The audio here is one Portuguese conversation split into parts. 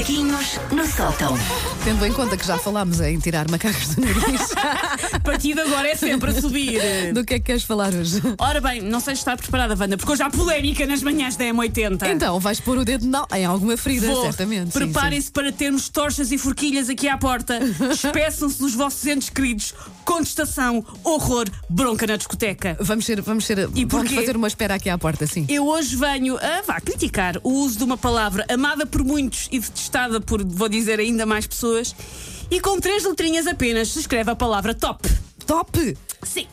Macaquinhos no sótão. Tendo em conta que já falámos em tirar macacos do nariz, A partir de agora é sempre a subir. do que é que queres falar hoje? Ora bem, não sei se está preparada, Wanda, porque hoje há polémica nas manhãs da M80. Então, vais pôr o dedo não, em alguma ferida, Vou. certamente. Preparem-se para termos torchas e forquilhas aqui à porta. Espeçam-se dos vossos entes queridos. Contestação, horror, bronca na discoteca. Vamos ser, vamos ser, E vamos fazer uma espera aqui à porta, sim. Eu hoje venho a vá, criticar o uso de uma palavra amada por muitos e detestada por, vou dizer, ainda mais pessoas. E com três letrinhas apenas se escreve a palavra top. Top! Sim.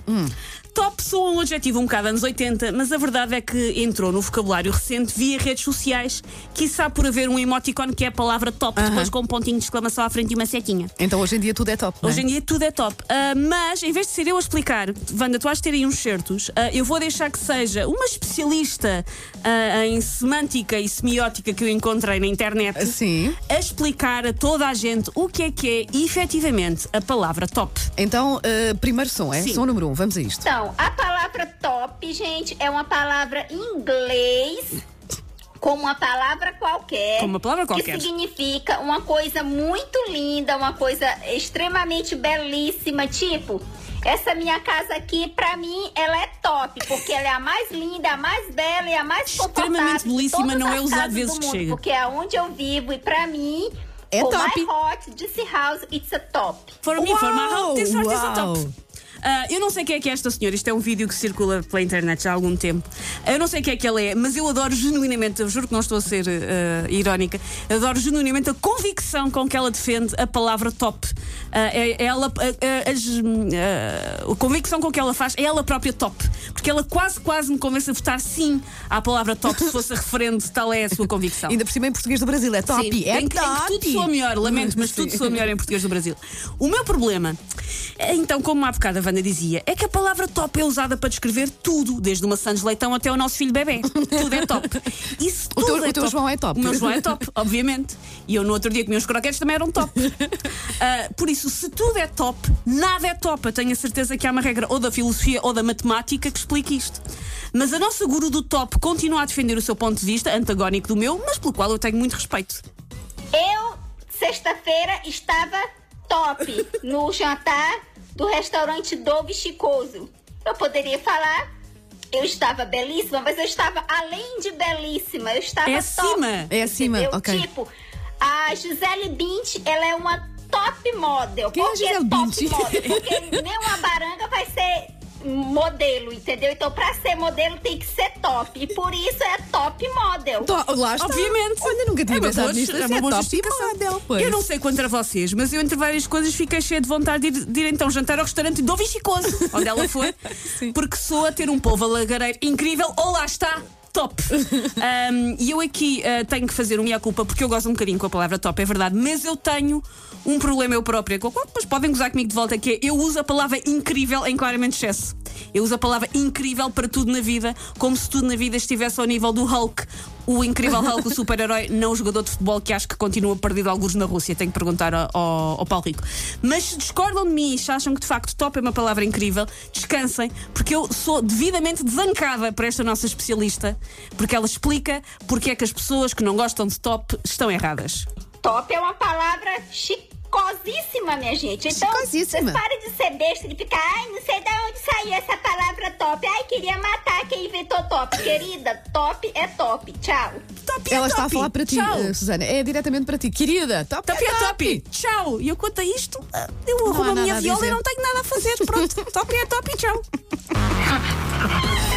Top soa um adjetivo um bocado anos 80, mas a verdade é que entrou no vocabulário recente via redes sociais, quiçá por haver um emoticon que é a palavra top, depois com um pontinho de exclamação à frente e uma setinha. Então hoje em dia tudo é top. é? Hoje em dia tudo é top. Ah, mas, em vez de ser eu a explicar, Wanda, tu de ter aí uns certos, ah, eu vou deixar que seja uma especialista ah, em semântica e semiótica que eu encontrei na internet Sim. a explicar a toda a gente o que é que é efetivamente a palavra top. Então, primeiro som, é? Sim. Som número um, vamos a isto. Então, a palavra top, gente, é uma palavra em inglês como uma palavra qualquer. Como uma palavra qualquer. Que significa uma coisa muito linda, uma coisa extremamente belíssima, tipo. Essa minha casa aqui, pra mim, ela é top, porque ela é a mais linda, a mais bela e a mais. Extremamente belíssima, não é usado casas vezes do que mundo, chega. Porque é onde eu vivo e pra mim, É top. my hot, this house, it's a top. For me, for my house, this heart is a top. Ah, eu não sei quem é que é esta senhora, isto é um vídeo que circula pela internet já há algum tempo. Eu não sei quem é que ela é, mas eu adoro genuinamente, eu juro que não estou a ser ah, irónica, adoro genuinamente a convicção com que ela defende a palavra top. Ah, é, ela, ah, ah, ah, a convicção com que ela faz é ela própria top. Porque ela quase, quase me convence a votar sim à palavra top se fosse a referente, tal é a sua convicção. Ainda por cima em português do Brasil, é top. Sim, é em, que- em top. que tudo soa melhor, lamento, mas tudo soa melhor em português do Brasil. O meu problema, é, então, como há bocado a Wanda dizia, é que a palavra top é usada para descrever tudo, desde uma Sandes Leitão até o nosso filho bebê. Tudo é top. Se O teu- tudo é o teu top- João é top. O meu João é top, obviamente. E eu no outro dia comi uns croquetes também eram top. Ah, por isso, se tudo é top, nada é top. Eu tenho a certeza que há uma regra ou da filosofia ou da matemática que explique isto. Mas a nossa guru do top continua a defender o seu ponto de vista, antagónico do meu, mas pelo qual eu tenho muito respeito. Eu, sexta-feira, estava top no jantar do restaurante Dove Chicoso. Eu poderia falar, eu estava belíssima, mas eu estava além de belíssima. Eu estava É top. acima. É acima, entendeu? ok. Tipo, a Gisele Bint, ela é uma top model. Quem é Por que Gisele top Bündchen? model? Porque nem uma baranga vai ser modelo, entendeu? Então, pra ser modelo tem que ser top. E por isso é top model. To- Lá está. Obviamente. Olha, nunca tinha É pensado boa- nisto. é Assim, uma boa top model, pois. Eu não sei contra vocês, mas eu, entre várias coisas, fiquei cheia de vontade de ir, de ir então jantar ao restaurante do Vichicoso, onde ela foi, porque sou a ter um povo alagareiro incrível. Ou lá está! Top! Um, e eu aqui uh, tenho que fazer uma minha-culpa porque eu gosto um bocadinho com a palavra top, é verdade, mas eu tenho um problema eu própria, com o qual depois podem gozar comigo de volta, que é eu uso a palavra incrível em claramente excesso. Eu uso a palavra incrível para tudo na vida, como se tudo na vida estivesse ao nível do Hulk, o incrível Hulk, o super-herói, não o jogador de futebol que acho que continua perdido alguns na Rússia. Tenho que perguntar ao, ao, Paulo Rico. Mas se discordam de mim e se acham que de facto top é uma palavra incrível, descansem, porque eu sou devidamente desancada por esta nossa especialista, porque ela explica porque é que as pessoas que não gostam de top estão erradas. Top é uma palavra chicosíssima, minha gente. Então, Chicosíssima. vocês parem de ser besta, de ficar, ai, não sei de onde saiu essa palavra top. Ai, queria matar quem inventou top. Querida, top é top. Tchau. Top é Ela está a top. falar para ti, Tchau. eh, Susana. É diretamente para ti. Querida, top, Top é top! Tchau! E eu a isto, ah, eu Não há arrumo a nada minha a viola dizer. e não tenho nada a fazer. Pronto, top é top e tchau!